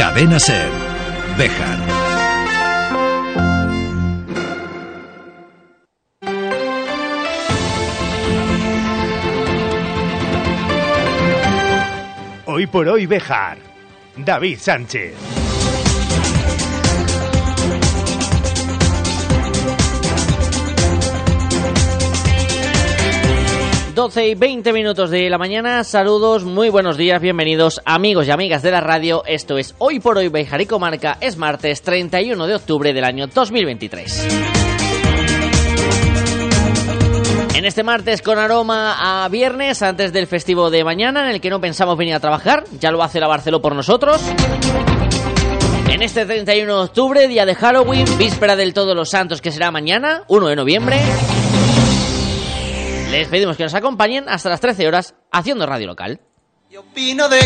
Cadena Ser. Hoy por hoy Bejar. David Sánchez. 12 y 20 minutos de la mañana. Saludos, muy buenos días, bienvenidos amigos y amigas de la radio. Esto es Hoy por Hoy Bejar y Comarca. Es martes 31 de octubre del año 2023. En este martes con aroma a viernes, antes del festivo de mañana, en el que no pensamos venir a trabajar, ya lo hace la Barceló por nosotros. En este 31 de octubre, día de Halloween, víspera del Todos los Santos, que será mañana, 1 de noviembre. Les pedimos que nos acompañen hasta las 13 horas haciendo radio local. Opino de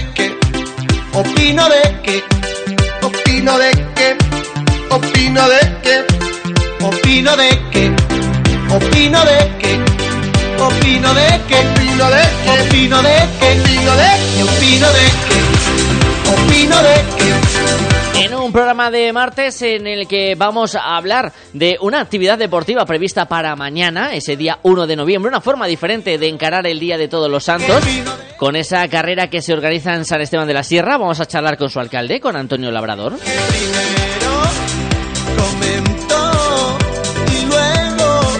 opino de opino de opino de opino de opino de opino de opino de opino de opino de opino de opino de. En un programa de martes en el que vamos a hablar de una actividad deportiva prevista para mañana, ese día 1 de noviembre, una forma diferente de encarar el Día de Todos los Santos. Con esa carrera que se organiza en San Esteban de la Sierra, vamos a charlar con su alcalde, con Antonio Labrador.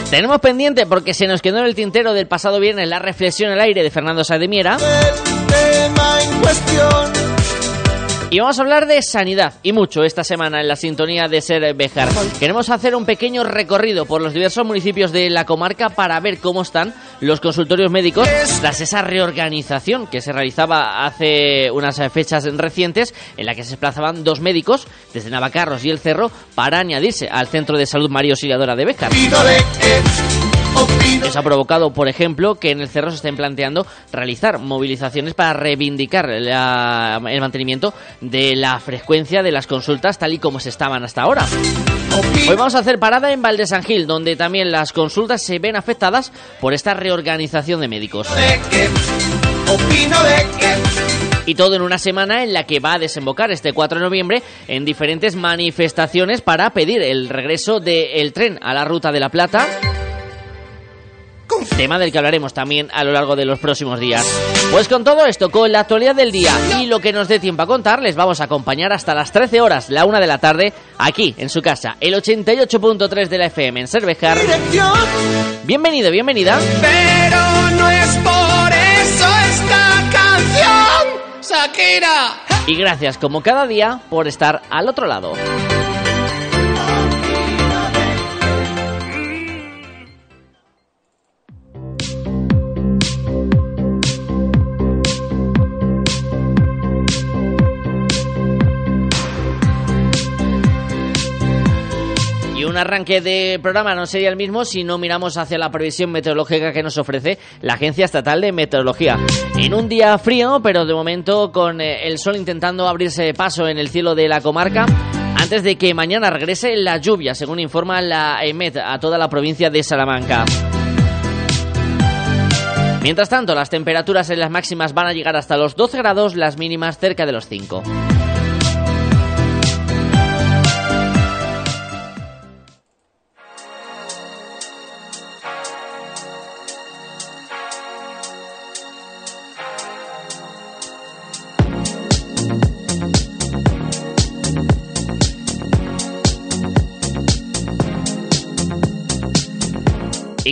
Tenemos pendiente, porque se nos quedó en el tintero del pasado viernes, la reflexión al aire de Fernando Sademiera. Y vamos a hablar de sanidad y mucho esta semana en la sintonía de Ser Bejar. Queremos hacer un pequeño recorrido por los diversos municipios de la comarca para ver cómo están los consultorios médicos tras esa reorganización que se realizaba hace unas fechas recientes en la que se desplazaban dos médicos desde Navacarros y El Cerro para añadirse al Centro de Salud María Auxiliadora de Bejar. Eso ha provocado, por ejemplo, que en el Cerro se estén planteando realizar movilizaciones para reivindicar el mantenimiento de la frecuencia de las consultas tal y como se estaban hasta ahora. Hoy vamos a hacer parada en Valdesangil, donde también las consultas se ven afectadas por esta reorganización de médicos. Y todo en una semana en la que va a desembocar este 4 de noviembre en diferentes manifestaciones para pedir el regreso del tren a la Ruta de la Plata tema del que hablaremos también a lo largo de los próximos días. Pues con todo esto, con la actualidad del día y lo que nos dé tiempo a contar, les vamos a acompañar hasta las 13 horas, la 1 de la tarde, aquí en su casa, el 88.3 de la FM en Cervejar. Bienvenido, bienvenida. Pero no es por eso esta canción, Shakira. Y gracias, como cada día, por estar al otro lado. Un arranque de programa no sería el mismo si no miramos hacia la previsión meteorológica que nos ofrece la Agencia Estatal de Meteorología. En un día frío, pero de momento con eh, el sol intentando abrirse paso en el cielo de la comarca, antes de que mañana regrese la lluvia, según informa la EMET a toda la provincia de Salamanca. Mientras tanto, las temperaturas en las máximas van a llegar hasta los 12 grados, las mínimas cerca de los 5.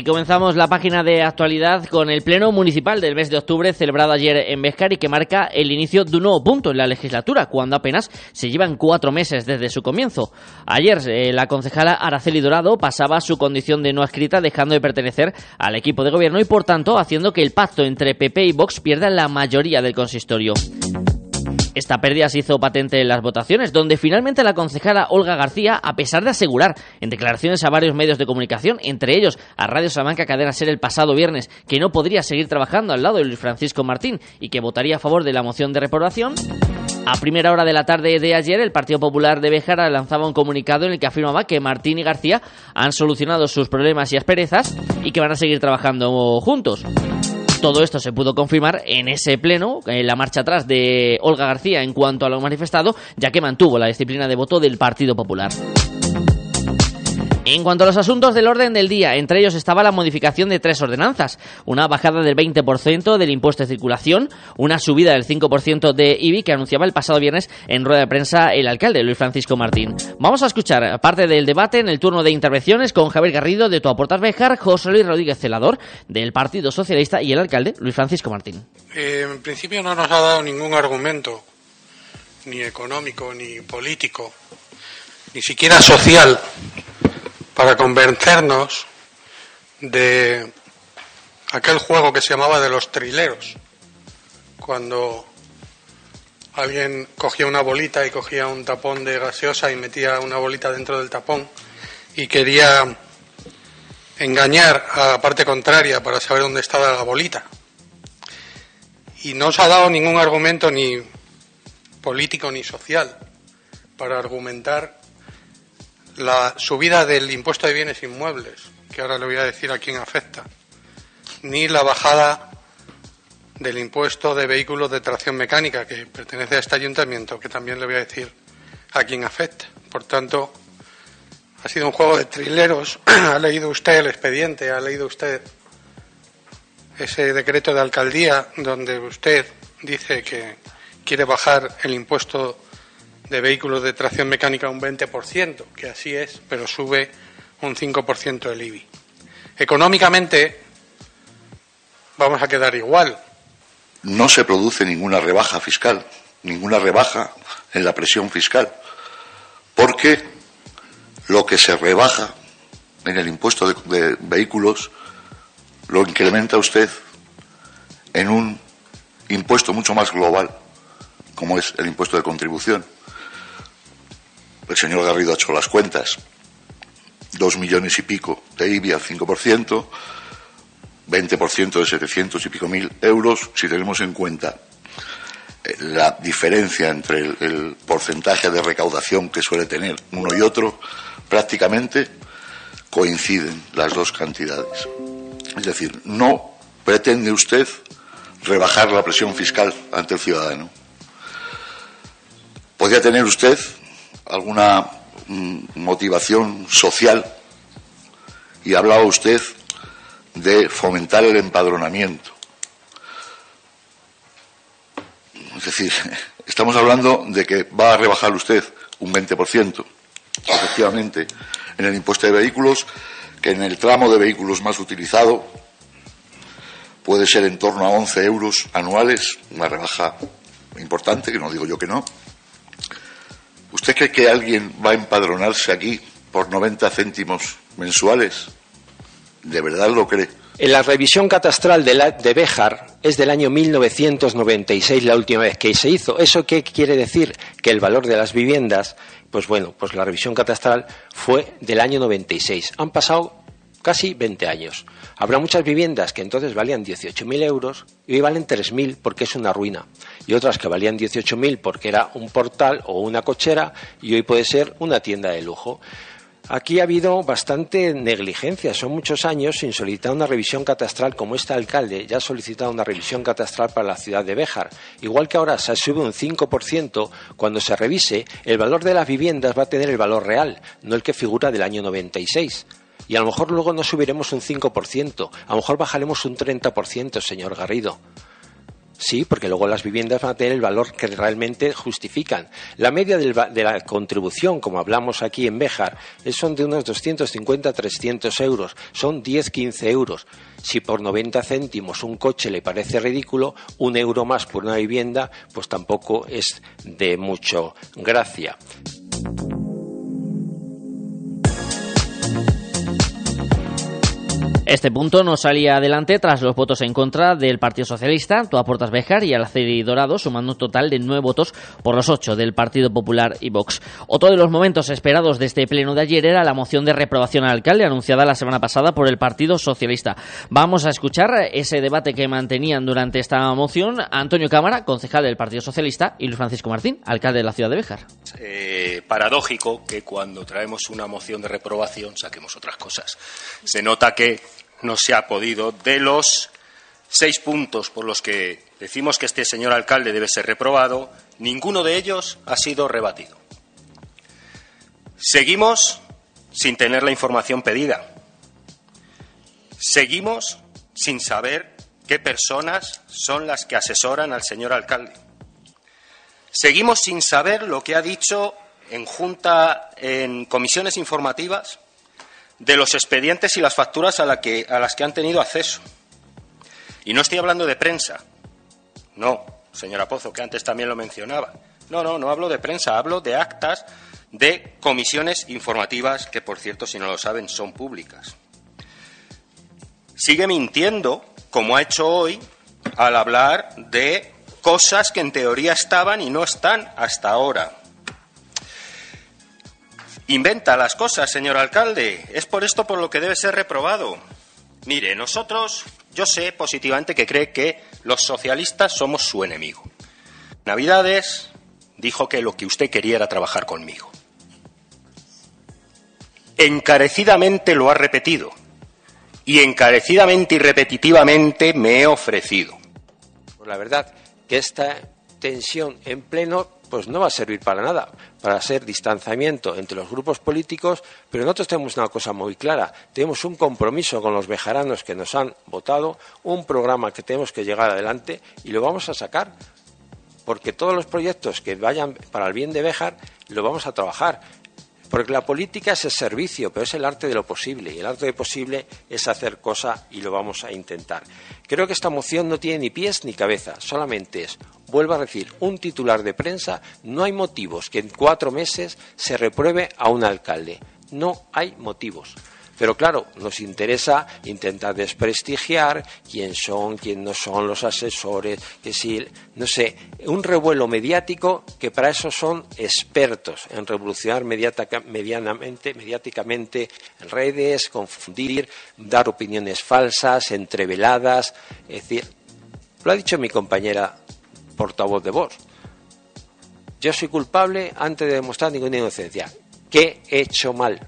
Comenzamos la página de actualidad con el Pleno Municipal del mes de octubre celebrado ayer en Bescar y que marca el inicio de un nuevo punto en la legislatura, cuando apenas se llevan cuatro meses desde su comienzo. Ayer eh, la concejala Araceli Dorado pasaba su condición de no escrita dejando de pertenecer al equipo de gobierno y por tanto haciendo que el pacto entre PP y Vox pierda la mayoría del consistorio. Esta pérdida se hizo patente en las votaciones, donde finalmente la concejala Olga García, a pesar de asegurar en declaraciones a varios medios de comunicación, entre ellos a Radio Salamanca Cadena Ser el pasado viernes, que no podría seguir trabajando al lado de Luis Francisco Martín y que votaría a favor de la moción de reprobación, a primera hora de la tarde de ayer, el Partido Popular de Béjara lanzaba un comunicado en el que afirmaba que Martín y García han solucionado sus problemas y asperezas y que van a seguir trabajando juntos. Todo esto se pudo confirmar en ese pleno, en la marcha atrás de Olga García en cuanto a lo manifestado, ya que mantuvo la disciplina de voto del Partido Popular. En cuanto a los asuntos del orden del día, entre ellos estaba la modificación de tres ordenanzas, una bajada del 20% del impuesto de circulación, una subida del 5% de IBI que anunciaba el pasado viernes en rueda de prensa el alcalde Luis Francisco Martín. Vamos a escuchar parte del debate en el turno de intervenciones con Javier Garrido de Tuaportas Bejar, José Luis Rodríguez Celador del Partido Socialista y el alcalde Luis Francisco Martín. Eh, en principio no nos ha dado ningún argumento, ni económico, ni político, ni siquiera social para convencernos de aquel juego que se llamaba de los trileros, cuando alguien cogía una bolita y cogía un tapón de gaseosa y metía una bolita dentro del tapón y quería engañar a la parte contraria para saber dónde estaba la bolita. Y no se ha dado ningún argumento ni político ni social para argumentar la subida del impuesto de bienes inmuebles, que ahora le voy a decir a quién afecta, ni la bajada del impuesto de vehículos de tracción mecánica, que pertenece a este ayuntamiento, que también le voy a decir a quién afecta. Por tanto, ha sido un juego de trileros. ha leído usted el expediente, ha leído usted ese decreto de alcaldía donde usted dice que quiere bajar el impuesto de vehículos de tracción mecánica un 20%, que así es, pero sube un 5% el IBI. Económicamente vamos a quedar igual. No se produce ninguna rebaja fiscal, ninguna rebaja en la presión fiscal, porque lo que se rebaja en el impuesto de, de vehículos lo incrementa usted en un impuesto mucho más global, como es el impuesto de contribución. El señor Garrido ha hecho las cuentas. Dos millones y pico de IBI al 5%, 20% de 700 y pico mil euros, si tenemos en cuenta eh, la diferencia entre el, el, porcentaje de recaudación que suele tener uno y otro, prácticamente coinciden las dos cantidades. Es decir, no pretende usted rebajar la presión fiscal ante el ciudadano. Podría tener usted alguna mm, motivación social y hablaba usted de fomentar el empadronamiento. Es decir, estamos hablando de que va a rebajar usted un 20%, efectivamente, en el impuesto de vehículos, que en el tramo de vehículos más utilizado puede ser en torno a 11 euros anuales, una rebaja importante, que no digo yo que no, ¿Usted cree que alguien va a empadronarse aquí por 90 céntimos mensuales? ¿De verdad lo cree? En la revisión catastral de, la, de Béjar es del año 1996 la última vez que se hizo. ¿Eso qué quiere decir? Que el valor de las viviendas, pues bueno, pues la revisión catastral fue del año 96. Han pasado casi 20 años. Habrá muchas viviendas que entonces valían 18.000 euros y hoy valen 3.000 porque es una ruina. Y otras que valían 18.000 porque era un portal o una cochera y hoy puede ser una tienda de lujo. Aquí ha habido bastante negligencia. Son muchos años sin solicitar una revisión catastral como este alcalde ya ha solicitado una revisión catastral para la ciudad de Béjar. Igual que ahora se sube un 5%, cuando se revise, el valor de las viviendas va a tener el valor real, no el que figura del año 96. Y a lo mejor luego no subiremos un 5%, a lo mejor bajaremos un 30%, señor Garrido. Sí, porque luego las viviendas van a tener el valor que realmente justifican. La media de la contribución, como hablamos aquí en Béjar, son de unos 250-300 euros. Son 10-15 euros. Si por 90 céntimos un coche le parece ridículo, un euro más por una vivienda, pues tampoco es de mucho gracia. Este punto no salía adelante tras los votos en contra del Partido Socialista, Toa Portas Bejar y Alaceri Dorado, sumando un total de nueve votos por los ocho del Partido Popular y Vox. Otro de los momentos esperados de este pleno de ayer era la moción de reprobación al alcalde anunciada la semana pasada por el Partido Socialista. Vamos a escuchar ese debate que mantenían durante esta moción Antonio Cámara, concejal del Partido Socialista, y Luis Francisco Martín, alcalde de la ciudad de Bejar. Eh, paradójico que cuando traemos una moción de reprobación saquemos otras cosas. Se nota que no se ha podido de los seis puntos por los que decimos que este señor alcalde debe ser reprobado, ninguno de ellos ha sido rebatido. Seguimos sin tener la información pedida. Seguimos sin saber qué personas son las que asesoran al señor alcalde. Seguimos sin saber lo que ha dicho en junta, en comisiones informativas, de los expedientes y las facturas a, las que han tenido acceso. Y no estoy hablando de prensa. No, señora Pozo, que antes también lo mencionaba. No, no, no hablo de prensa, hablo de actas de comisiones informativas que, por cierto, si no lo saben, son públicas. Sigue mintiendo, como ha hecho hoy, al hablar de cosas que en teoría estaban y no están hasta ahora. Inventa las cosas, señor alcalde. Es por esto por lo que debe ser reprobado. Mire, nosotros, yo sé positivamente que cree que los socialistas somos su enemigo. Navidades dijo que lo que usted quería era trabajar conmigo. Encarecidamente lo ha repetido. Y encarecidamente y repetitivamente me he ofrecido. Pues la verdad que esta tensión en pleno pues no va a servir para nada, para ser distanciamiento entre los grupos políticos, pero nosotros tenemos una cosa muy clara, tenemos un compromiso con los bejaranos que nos han votado, un programa que tenemos que llegar adelante y lo vamos a sacar, porque todos los proyectos que vayan para el bien de Bejar lo vamos a trabajar. Porque la política es el servicio, pero es el arte de lo posible. Y el arte de posible es hacer cosas y lo vamos a intentar. Creo que esta moción no tiene ni pies ni cabeza, solamente es, vuelvo a decir, un titular de prensa. No hay motivos que en cuatro meses se repruebe a un alcalde. No hay motivos. Pero claro, nos interesa intentar desprestigiar quién son, quién no son los asesores, que si, no sé, un revuelo mediático que para eso son expertos en revolucionar medianamente, mediáticamente en redes, confundir, dar opiniones falsas, entreveladas. Es decir, lo ha dicho mi compañera portavoz de voz. Yo soy culpable antes de demostrar ninguna inocencia. ¿Qué he hecho mal?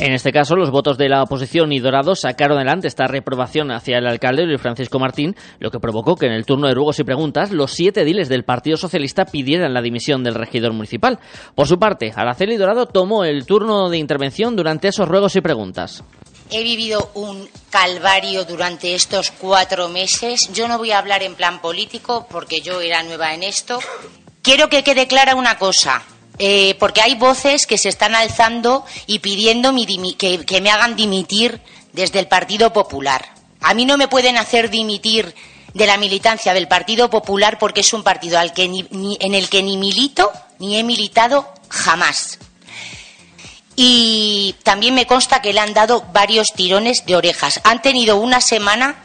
En este caso, los votos de la oposición y Dorado sacaron adelante esta reprobación hacia el alcalde Luis Francisco Martín, lo que provocó que en el turno de ruegos y preguntas los siete diles del Partido Socialista pidieran la dimisión del regidor municipal. Por su parte, Araceli Dorado tomó el turno de intervención durante esos ruegos y preguntas. He vivido un calvario durante estos cuatro meses. Yo no voy a hablar en plan político porque yo era nueva en esto. Quiero que quede clara una cosa. Eh, porque hay voces que se están alzando y pidiendo que, me hagan dimitir desde el Partido Popular. A mí no me pueden hacer dimitir de la militancia del Partido Popular porque es un partido al que en el que ni milito ni he militado jamás. Y también me consta que le han dado varios tirones de orejas. Han tenido una semana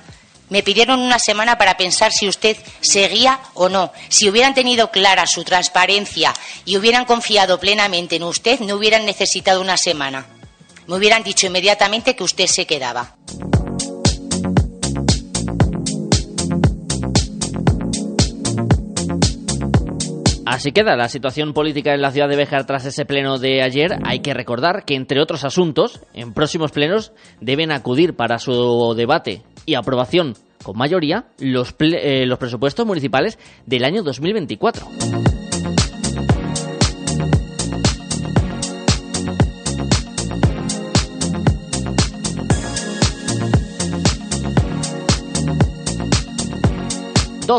me pidieron una semana para pensar si usted seguía o no. Si hubieran tenido clara su transparencia y hubieran confiado plenamente en usted, no hubieran necesitado una semana. Me hubieran dicho inmediatamente que usted se quedaba. Así queda la situación política en la ciudad de Béjar tras ese pleno de ayer. Hay que recordar que, entre otros asuntos, en próximos plenos deben acudir para su debate y aprobación con mayoría los, eh, los presupuestos municipales del año 2024.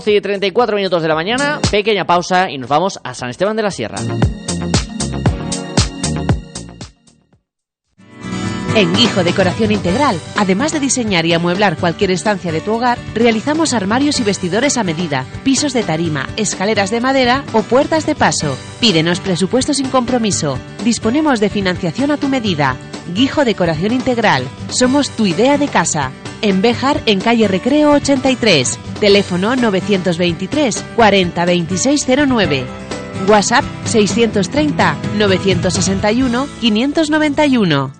12 y 34 minutos de la mañana, pequeña pausa y nos vamos a San Esteban de la Sierra. En Guijo Decoración Integral, además de diseñar y amueblar cualquier estancia de tu hogar, realizamos armarios y vestidores a medida, pisos de tarima, escaleras de madera o puertas de paso. Pídenos presupuesto sin compromiso. Disponemos de financiación a tu medida. Guijo Decoración Integral. Somos tu idea de casa. En Béjar, en calle Recreo 83. Teléfono 923 40 2609. WhatsApp 630 961 591.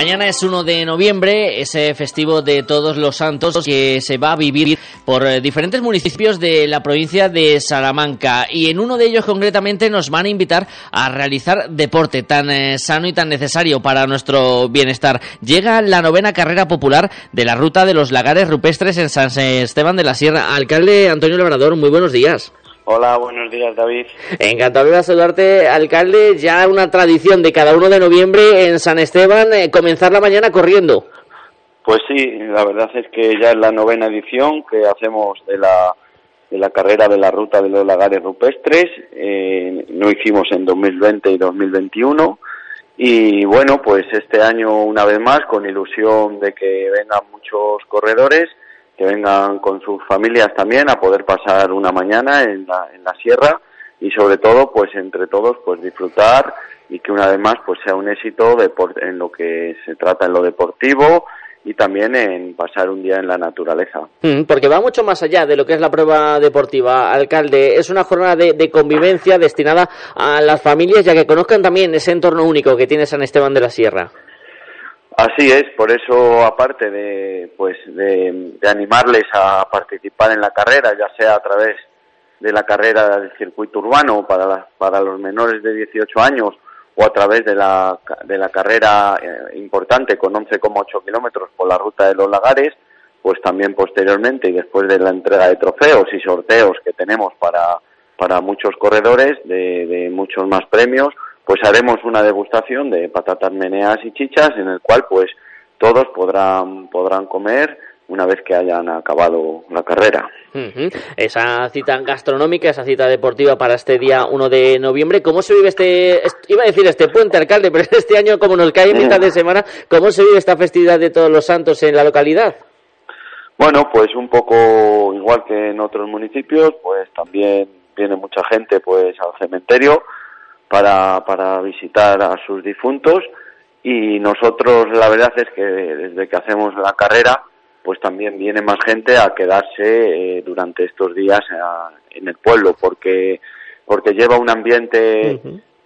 Mañana es 1 de noviembre, ese festivo de todos los santos que se va a vivir por eh, diferentes municipios de la provincia de Salamanca y en uno de ellos concretamente nos van a invitar a realizar deporte tan eh, sano y tan necesario para nuestro bienestar. Llega la novena carrera popular de la ruta de los lagares rupestres en San Esteban de la Sierra. Alcalde Antonio Labrador, muy buenos días. Hola, buenos días, David. Encantado de saludarte, alcalde. Ya una tradición de cada uno de noviembre en San Esteban, eh, comenzar la mañana corriendo. Pues sí, la verdad es que ya es la novena edición que hacemos de la, de la carrera de la ruta de los lagares rupestres. Eh, lo hicimos en 2020 y 2021. Y bueno, pues este año una vez más, con ilusión de que vengan muchos corredores que vengan con sus familias también a poder pasar una mañana en la, en la sierra y sobre todo pues entre todos pues disfrutar y que una vez más pues sea un éxito en lo que se trata en lo deportivo y también en pasar un día en la naturaleza. Mm, porque va mucho más allá de lo que es la prueba deportiva, alcalde. Es una jornada de, de, convivencia destinada a las familias ya que conozcan también ese entorno único que tiene San Esteban de la Sierra. Así es, por eso aparte de pues de, animarles a participar en la carrera, ya sea a través de la carrera del circuito urbano para para los menores de 18 años o a través de la de la carrera eh, importante con 11,8 kilómetros por la ruta de los Lagares, pues también posteriormente y después de la entrega de trofeos y sorteos que tenemos para para muchos corredores de, de muchos más premios pues haremos una degustación de patatas meneas y chichas en el cual pues todos podrán podrán comer una vez que hayan acabado la carrera. Esa cita gastronómica, esa cita deportiva para este día 1 de noviembre. ¿Cómo se vive este, iba a decir este puente, alcalde, pero este año como nos cae en mitad de semana, ¿cómo se vive esta festividad de todos los santos en la localidad? Bueno, pues un poco igual que en otros municipios, pues también viene mucha gente pues al cementerio para, para visitar a sus difuntos. Y nosotros la verdad es que desde que hacemos la carrera pues también viene más gente a quedarse eh, durante estos días en el pueblo porque porque lleva un ambiente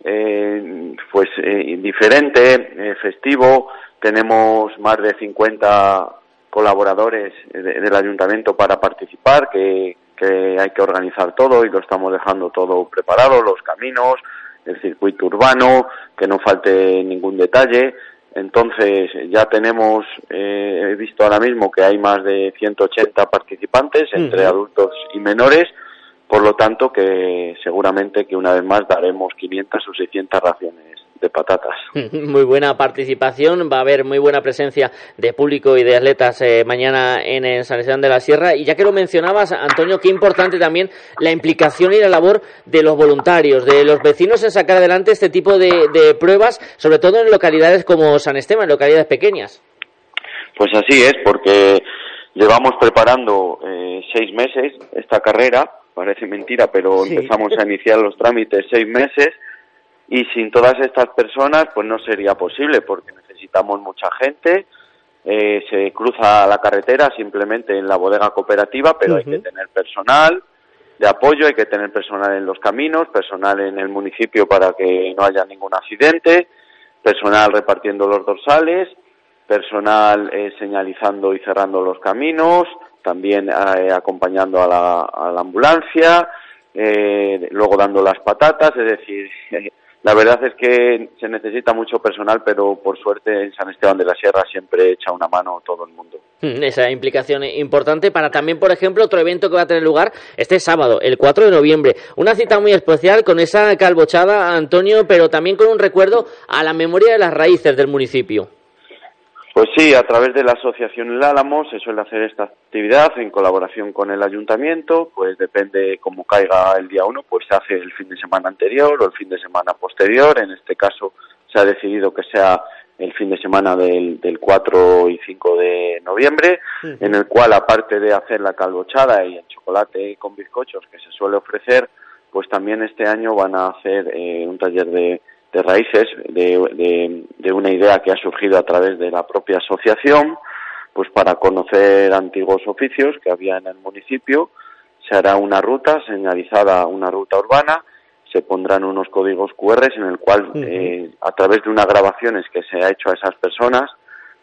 eh, pues eh, diferente festivo. Tenemos más de 50 colaboradores del ayuntamiento para participar que, que hay que organizar todo y lo estamos dejando todo preparado los caminos el circuito urbano, que no falte ningún detalle. Entonces ya tenemos, eh, he visto ahora mismo que hay más de 180 participantes entre adultos y menores, por lo tanto que seguramente que una vez más daremos 500 o 600 raciones de patatas. Muy buena participación, va a haber muy buena presencia de público y de atletas eh, mañana en, San Esteban de la Sierra. Y ya que lo mencionabas, Antonio, qué importante también la implicación y la labor de los voluntarios, de los vecinos en sacar adelante este tipo de, pruebas, sobre todo en localidades como San Esteban, en localidades pequeñas. Pues así es, porque llevamos preparando eh, seis meses esta carrera, parece mentira, pero empezamos a iniciar los trámites seis meses y sin todas estas personas pues no sería posible porque necesitamos mucha gente. Eh, se cruza la carretera simplemente en la bodega cooperativa pero hay que tener personal de apoyo hay que tener personal en los caminos personal en el municipio para que no haya ningún accidente personal repartiendo los dorsales personal eh, señalizando y cerrando los caminos también eh, acompañando a la, a la ambulancia luego dando las patatas es decir la verdad es que se necesita mucho personal, pero por suerte en San Esteban de la Sierra siempre echa una mano todo el mundo. Mm, esa implicación importante para también, por ejemplo, otro evento que va a tener lugar este sábado, el 4 de noviembre. Una cita muy especial con esa calbochada, Antonio, pero también con un recuerdo a la memoria de las raíces del municipio. Pues sí, a través de la Asociación El Álamo se suele hacer esta actividad en colaboración con el ayuntamiento, pues depende cómo caiga el día uno, pues se hace el fin de semana anterior o el fin de semana posterior. En este caso se ha decidido que sea el fin de semana del, del 4 y 5 de noviembre, en el cual aparte de hacer la calbochada y el chocolate con bizcochos que se suele ofrecer, pues también este año van a hacer eh, un taller de de raíces de, de, una idea que ha surgido a través de la propia asociación, pues para conocer antiguos oficios que había en el municipio. Se hará una ruta señalizada, una ruta urbana, se pondrán unos códigos QR en el cual, eh, a través de unas grabaciones que se ha hecho a esas personas,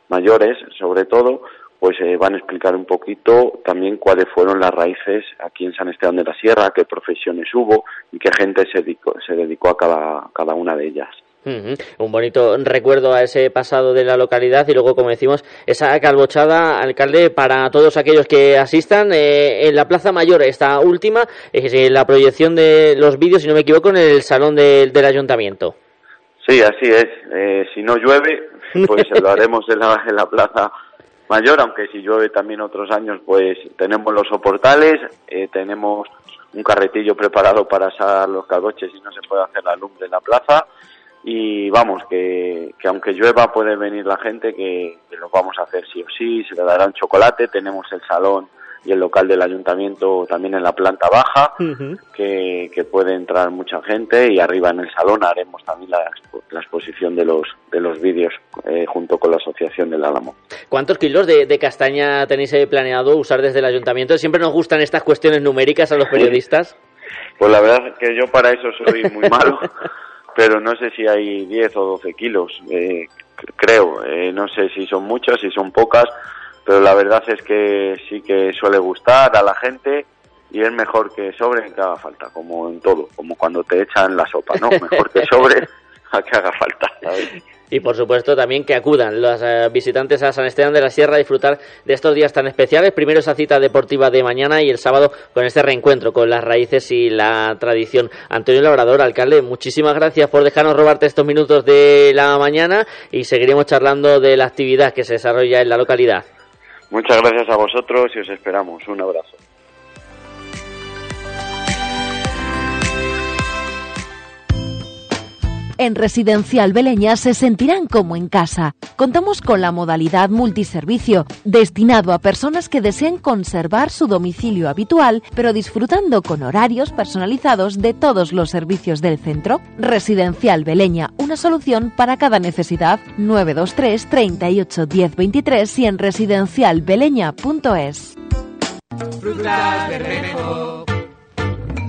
mayores sobre todo, pues eh, van a explicar un poquito también cuáles fueron las raíces aquí en San Esteban de la Sierra, qué profesiones hubo y qué gente se dedicó, se dedicó a cada, cada una de ellas. Un bonito recuerdo a ese pasado de la localidad y luego, como decimos, esa calbochada, alcalde, para todos aquellos que asistan eh, en la Plaza Mayor, esta última, es eh, la proyección de los vídeos, si no me equivoco, en el salón del ayuntamiento. Sí, así es. si no llueve, pues lo haremos en la, en la Plaza mayor, aunque si llueve también otros años, pues tenemos los soportales, eh, tenemos un carretillo preparado para asar los cagoches y no se puede hacer la lumbre en la plaza. Y vamos, que, que aunque llueva puede venir la gente, que, que lo vamos a hacer sí o sí, se le dará un chocolate, tenemos el salón y el local del ayuntamiento también en la planta baja, que, que, puede entrar mucha gente y arriba en el salón haremos también la, la exposición de los, de los vídeos eh, junto con la Asociación del Álamo. ¿Cuántos kilos de, de castaña tenéis eh, planeado usar desde el ayuntamiento? Siempre nos gustan estas cuestiones numéricas a los periodistas. Pues la verdad es que yo para eso soy muy malo, pero no sé si hay 10 o 12 kilos, eh, creo, eh, no sé si son muchas, si son pocas, pero la verdad es que sí que suele gustar a la gente y es mejor que sobre que haga falta, como en todo, como cuando te echan la sopa, ¿no? Mejor que sobre a que haga falta. Y por supuesto también que acudan los eh, visitantes a San Esteban de la Sierra a disfrutar de estos días tan especiales. Primero esa cita deportiva de mañana y el sábado con este reencuentro con las raíces y la tradición. Antonio Labrador, alcalde, muchísimas gracias por dejarnos robarte estos minutos de la mañana y seguiremos charlando de la actividad que se desarrolla en la localidad. Muchas gracias a vosotros y os esperamos. Un abrazo. En Residencial Beleña se sentirán como en casa. Contamos con la modalidad multiservicio, destinado a personas que deseen conservar su domicilio habitual, pero disfrutando con horarios personalizados de todos los servicios del centro. Residencial Beleña, una solución para cada necesidad. 923 38 10 23 y en residencialbeleña.es. Frutas.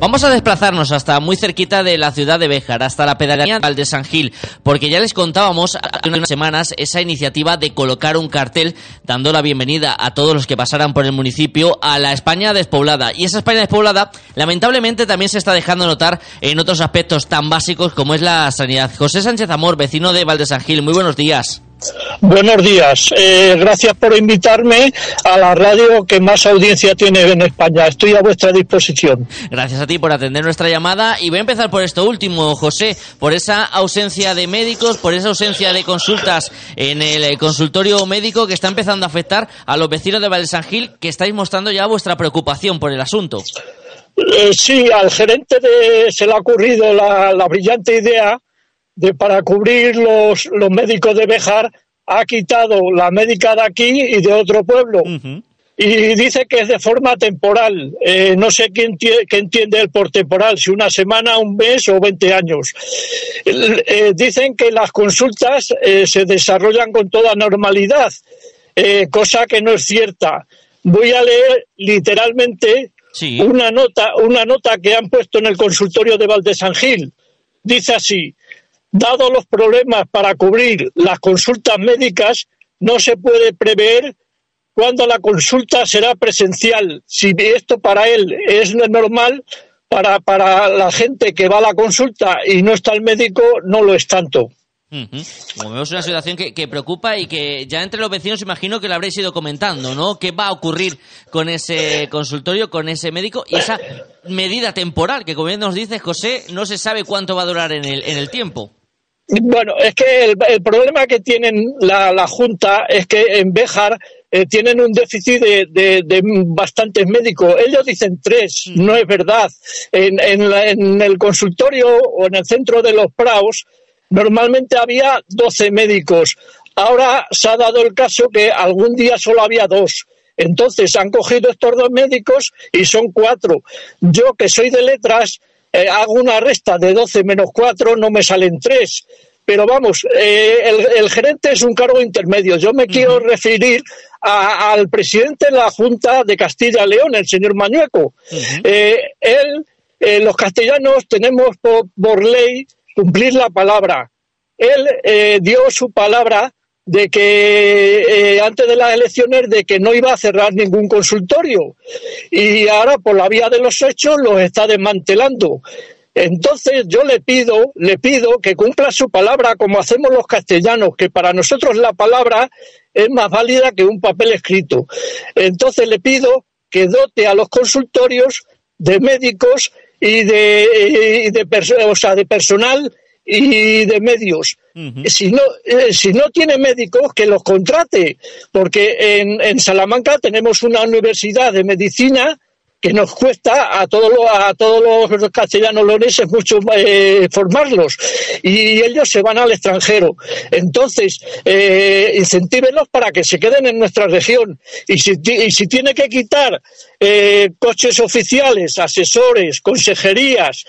Vamos a desplazarnos hasta muy cerquita de la ciudad de Béjar, hasta la pedanía de San Gil, porque ya les contábamos hace unas semanas esa iniciativa de colocar un cartel dando la bienvenida a todos los que pasaran por el municipio a la España despoblada. Y esa España despoblada, lamentablemente, también se está dejando notar en otros aspectos tan básicos como es la sanidad. José Sánchez Amor, vecino de San Gil, muy buenos días. Buenos días. Eh, gracias por invitarme a la radio que más audiencia tiene en España. Estoy a vuestra disposición. Gracias a ti por atender nuestra llamada y voy a empezar por esto último, José, por esa ausencia de médicos, por esa ausencia de consultas en el consultorio médico que está empezando a afectar a los vecinos de Valdesangil que estáis mostrando ya vuestra preocupación por el asunto. Eh, sí, al gerente de, se le ha ocurrido la, la brillante idea de para cubrir los, los médicos de Bejar ha quitado la médica de aquí y de otro pueblo. Y dice que es de forma temporal. Eh, no sé quién qué entiende el por temporal, si una semana, un mes o 20 años. Eh, dicen que las consultas eh, se desarrollan con toda normalidad, cosa que no es cierta. Voy a leer literalmente una, nota, una nota que han puesto en el consultorio de Valdesangil. Dice así, Dado los problemas para cubrir las consultas médicas, no se puede prever cuándo la consulta será presencial. Si esto para él es normal, para, para la gente que va a la consulta y no está el médico, no lo es tanto. Vemos una situación que, que, preocupa y que ya entre los vecinos imagino que lo habréis ido comentando, ¿no? ¿Qué va a ocurrir con ese consultorio, con ese médico y esa medida temporal que, como bien nos dice José, no se sabe cuánto va a durar en el, en el tiempo? Bueno, es que el, problema que tienen la, Junta es que en Béjar eh, tienen un déficit de, bastantes médicos. Ellos dicen tres, mm. no es verdad. En, en, el consultorio o en el centro de los Praos normalmente había 12 médicos. Ahora se ha dado el caso que algún día solo había dos. Entonces han cogido estos dos médicos y son cuatro. Yo, que soy de letras, eh, hago una resta de 12 menos 4, no me salen 3. Pero vamos, eh, el, gerente es un cargo intermedio. Yo me quiero referir al presidente de la Junta de Castilla y León, el señor Mañueco. Eh, él, los castellanos tenemos por, ley cumplir la palabra. Él dio su palabra de que eh, antes de las elecciones de que no iba a cerrar ningún consultorio y ahora por la vía de los hechos los está desmantelando. Entonces yo le pido, le pido que cumpla su palabra como hacemos los castellanos, que para nosotros la palabra es más válida que un papel escrito. Entonces le pido que dote a los consultorios de médicos y de, y de, o sea, de personal y de medios. si, no, eh, si no tiene médicos, que los contrate, porque en, en Salamanca tenemos una universidad de medicina que nos cuesta a todos los, a todos los castellanos loneses mucho eh, formarlos y ellos se van al extranjero. Entonces, eh, incentívenlos para que se queden en nuestra región y si, y si tiene que quitar eh, coches oficiales, asesores, consejerías,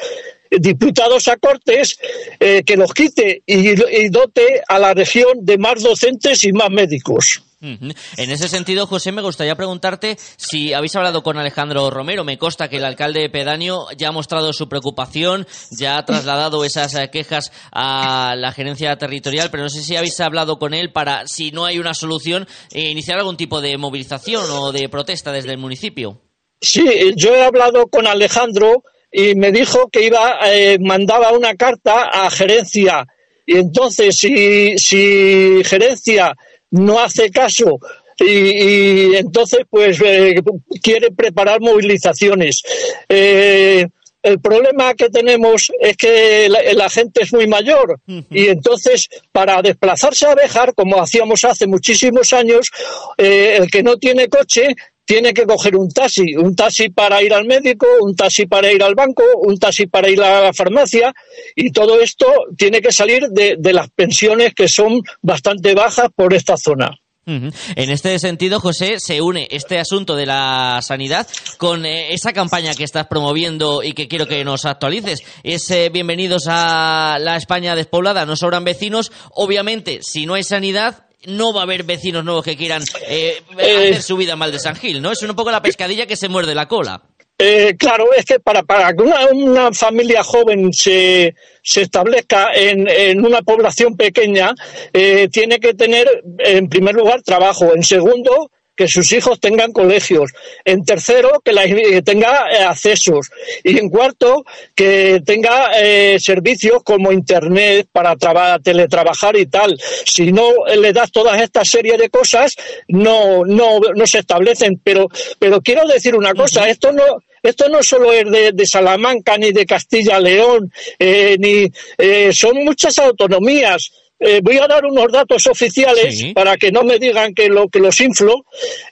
diputados a Cortes eh, que los quite y, dote a la región de más docentes y más médicos. En ese sentido, José, me gustaría preguntarte si habéis hablado con Alejandro Romero. Me consta que el alcalde pedáneo ya ha mostrado su preocupación, ya ha trasladado esas eh, quejas a la gerencia territorial, pero no sé si habéis hablado con él para, si no hay una solución, eh, iniciar algún tipo de movilización o de protesta desde el municipio. Sí, yo he hablado con Alejandro y me dijo que iba eh, mandaba una carta a gerencia. Y entonces si, si gerencia no hace caso y, entonces pues eh, quiere preparar movilizaciones. Eh, el problema que tenemos es que la, gente es muy mayor. Y entonces para desplazarse a Bejar, como hacíamos hace muchísimos años, el que no tiene coche tiene que coger un taxi, un taxi para ir al médico, un taxi para ir al banco, un taxi para ir a la farmacia y todo esto tiene que salir de, las pensiones que son bastante bajas por esta zona. En este sentido, José, se une este asunto de la sanidad con eh, esa campaña que estás promoviendo y que quiero que nos actualices. Es eh, bienvenidos a la España despoblada, no sobran vecinos. Obviamente, si no hay sanidad, no va a haber vecinos nuevos que quieran eh, hacer su vida mal de San Gil, ¿no? Es un poco la pescadilla que se muerde la cola. Eh, claro, es que para, para que una, familia joven se, se establezca en, en, una población pequeña, eh, tiene que tener, en primer lugar, trabajo. En segundo, que sus hijos tengan colegios. En tercero, que, la, que tenga eh, accesos. Y en cuarto, que tenga eh, servicios como Internet para traba- teletrabajar y tal. Si no le das todas estas series de cosas, no, no, no se establecen. Pero, pero quiero decir una cosa, esto no, esto no solo es de, de Salamanca ni de Castilla-León, eh, ni eh, son muchas autonomías. Eh, voy a dar unos datos oficiales para que no me digan que lo que los inflo.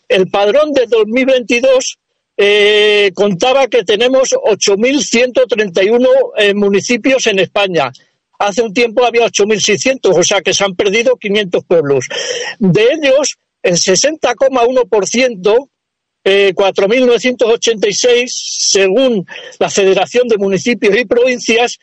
El padrón de 2022 eh, contaba que tenemos 8.131 eh, municipios en España. Hace un tiempo había 8.600, o sea que se han perdido 500 pueblos. De ellos, el 60,1%, eh, 4.986, según la Federación de Municipios y Provincias,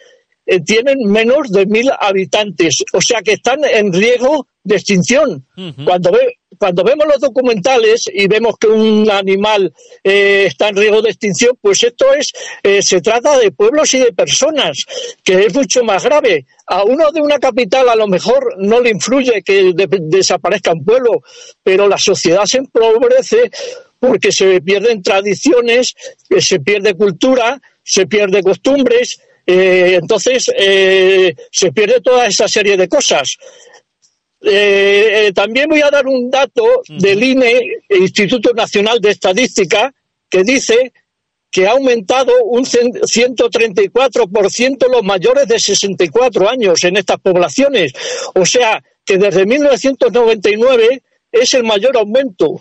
eh, tienen menos de 1.000 habitantes, o sea que están en riesgo de extinción. Cuando ve- cuando vemos los documentales y vemos que un animal eh, está en riesgo de extinción, pues esto es, eh, se trata de pueblos y de personas, que es mucho más grave. A uno de una capital a lo mejor no le influye que de- desaparezca un pueblo, pero la sociedad se empobrece porque se pierden tradiciones, se pierde cultura, se pierde costumbres, eh, entonces eh, se pierde toda esa serie de cosas. Eh, también voy a dar un dato del INE, Instituto Nacional de Estadística, que dice que ha aumentado un cen- 134% los mayores de 64 años en estas poblaciones. O sea, que desde 1999 es el mayor aumento.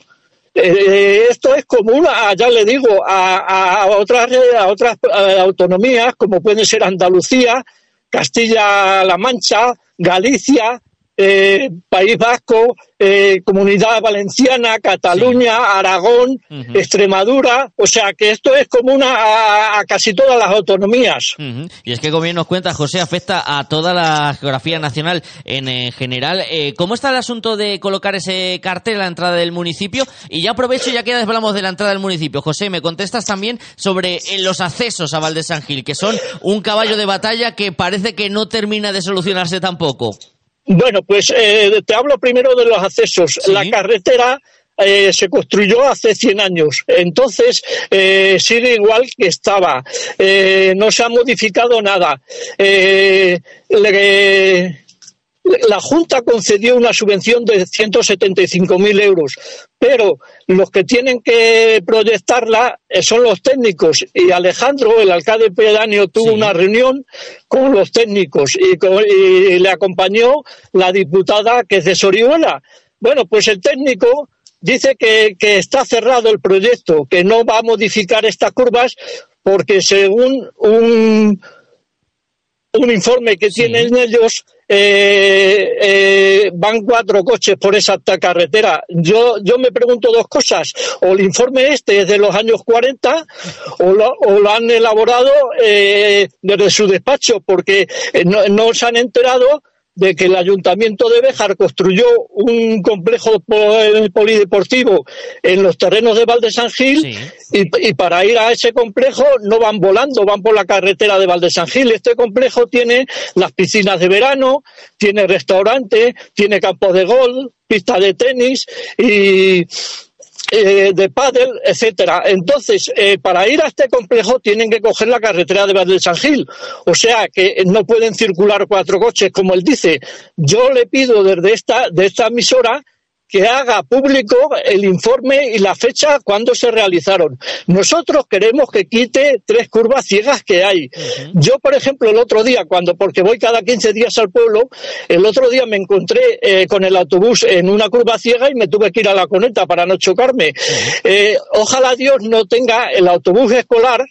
Eh, esto es común, a, ya le digo, a, a otras, a otras eh, autonomías como pueden ser Andalucía, Castilla-La Mancha, Galicia, eh, País Vasco, eh, Comunidad Valenciana, Cataluña, Aragón, Extremadura. O sea que esto es común a, a casi todas las autonomías. Y es que, como bien nos cuenta José, afecta a toda la geografía nacional en eh, general. Eh, ¿Cómo está el asunto de colocar ese cartel a la entrada del municipio? Y ya aprovecho, ya que ya hablamos de la entrada del municipio. José, me contestas también sobre eh, los accesos a Valde San Gil, que son un caballo de batalla que parece que no termina de solucionarse tampoco. Bueno, pues eh, te hablo primero de los accesos. La carretera eh, se construyó hace 100 años, entonces eh, sigue igual que estaba. Eh, no se ha modificado nada. Eh, le- la Junta concedió una subvención de 175.000 euros, pero los que tienen que proyectarla eh, son los técnicos. Y Alejandro, el alcalde pedáneo, tuvo una reunión con los técnicos y, le acompañó la diputada que es de Sorihuela. Bueno, pues el técnico dice que, que está cerrado el proyecto, que no va a modificar estas curvas porque según un, un informe que tienen ellos, eh, eh, van cuatro coches por esa carretera. Yo, yo me pregunto dos cosas. O el informe este es de los años 40 o lo, o lo han elaborado eh, desde su despacho, porque eh, no, no se han enterado de que el ayuntamiento de Béjar construyó un complejo po- polideportivo en los terrenos de Valde San Gil y, y para ir a ese complejo no van volando, van por la carretera de Valde San Gil. Este complejo tiene las piscinas de verano, tiene restaurante, tiene campos de golf, pista de tenis y eh, de pádel, etcétera. Entonces, eh, para ir a este complejo tienen que coger la carretera de Valde San Gil. O sea que no pueden circular cuatro coches, como él dice. Yo le pido desde esta, de esta emisora que haga público el informe y la fecha cuando se realizaron. Nosotros queremos que quite tres curvas ciegas que hay. Yo, por ejemplo, el otro día, cuando porque voy cada 15 días al pueblo, el otro día me encontré eh, con el autobús en una curva ciega y me tuve que ir a la coneta para no chocarme. Eh, ojalá Dios no tenga el autobús escolar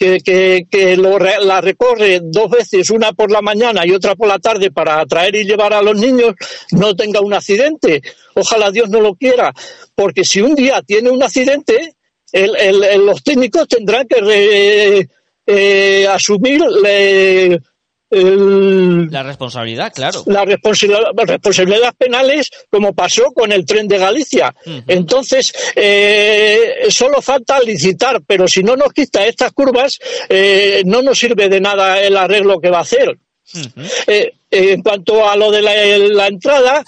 que, que, lo la recorre dos veces, una por la mañana y otra por la tarde para traer y llevar a los niños, no tenga un accidente. Ojalá Dios no lo quiera, porque si un día tiene un accidente, el- el- los técnicos tendrán que re- eh, asumir el- La responsabilidad, claro. las responsabilidad- responsabilidades penales como pasó con el tren de Galicia. Entonces, eh, solo falta licitar, pero si no nos quita estas curvas, eh, no nos sirve de nada el arreglo que va a hacer. Eh, eh, en cuanto a lo de la, la entrada,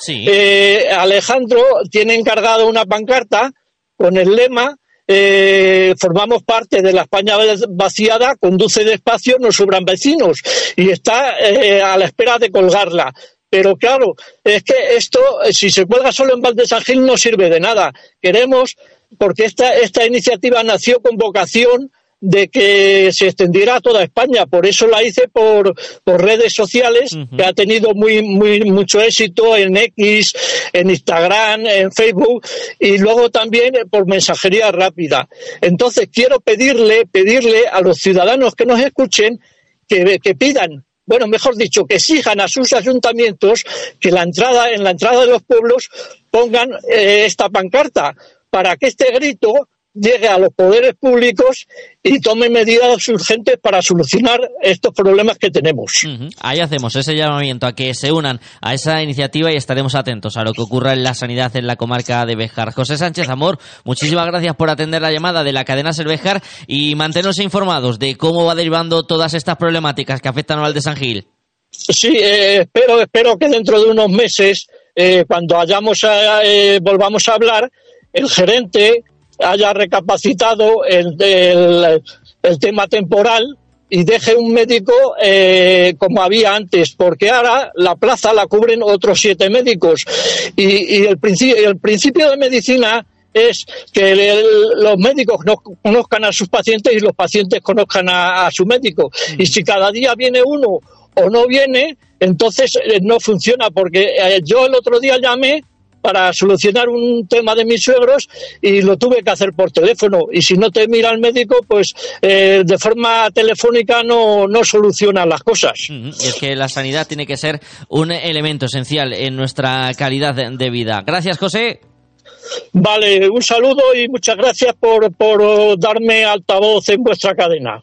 Alejandro tiene encargado una pancarta con el lema eh, formamos parte de la España vaciada, conduce despacio, nos sobran vecinos y está eh, a la espera de colgarla. Pero claro, es que esto, si se cuelga solo en Valdesangil, no sirve de nada. Queremos, porque esta, esta iniciativa nació con vocación de que se extendiera a toda España. Por eso la hice por, por redes sociales, que ha tenido muy, muy, mucho éxito en X, en Instagram, en Facebook y luego también por mensajería rápida. Entonces quiero pedirle, pedirle a los ciudadanos que nos escuchen que, que pidan bueno, mejor dicho, que exijan a sus ayuntamientos que la entrada, en la entrada de los pueblos pongan eh, esta pancarta para que este grito llegue a los poderes públicos y tome medidas urgentes para solucionar estos problemas que tenemos. Ahí hacemos ese llamamiento a que se unan a esa iniciativa y estaremos atentos a lo que ocurra en la sanidad en la comarca de Bejar. José Sánchez Amor, muchísimas gracias por atender la llamada de la cadena Cervejar y mantenernos informados de cómo va derivando todas estas problemáticas que afectan al de San Gil. Sí, eh, espero, espero que dentro de unos meses, eh, cuando hayamos eh, volvamos a hablar, el gerente haya recapacitado el, el, tema temporal y deje un médico eh, como había antes, porque ahora la plaza la cubren otros siete médicos. Y, y el, principio, el principio de medicina es que los médicos no conozcan a sus pacientes y los pacientes conozcan a, su médico. Y si cada día viene uno o no viene, entonces eh, no funciona, porque eh, yo el otro día llamé para solucionar un tema de mis suegros y lo tuve que hacer por teléfono. Y si no te mira el médico, pues eh, de forma telefónica no, no solucionan las cosas. Y es que la sanidad tiene que ser un elemento esencial en nuestra calidad de vida. Gracias, José. Vale, un saludo y muchas gracias por, por darme altavoz en vuestra cadena.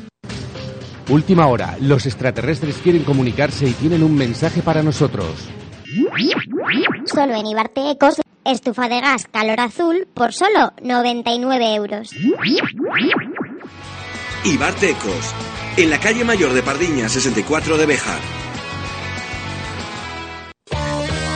Última hora. Los extraterrestres quieren comunicarse y tienen un mensaje para nosotros. Solo en Ibarte Ecos, estufa de gas calor azul por solo 99 euros. Ibarte Ecos, en la calle mayor de Pardiña 64 de Bejar.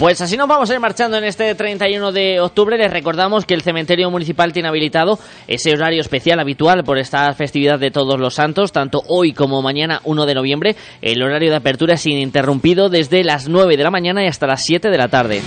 Pues así nos vamos a ir marchando en este 31 de octubre. Les recordamos que el cementerio municipal tiene habilitado ese horario especial habitual por esta festividad de todos los santos, tanto hoy como mañana 1 de noviembre. El horario de apertura es ininterrumpido desde las 9 de la mañana y hasta las 7 de la tarde.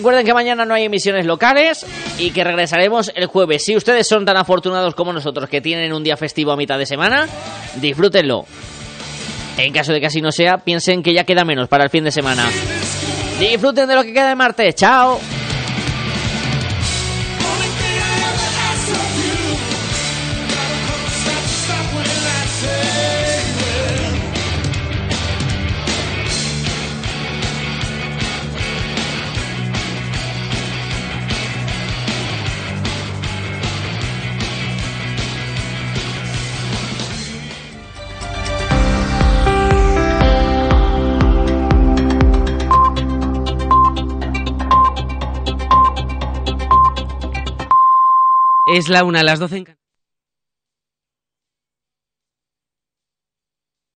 Recuerden que mañana no hay emisiones locales y que regresaremos el jueves. Si ustedes son tan afortunados como nosotros que tienen un día festivo a mitad de semana, disfrútenlo. En caso de que así no sea, piensen que ya queda menos para el fin de semana. Disfruten de lo que queda de martes. Chao. Es la una, a las doce en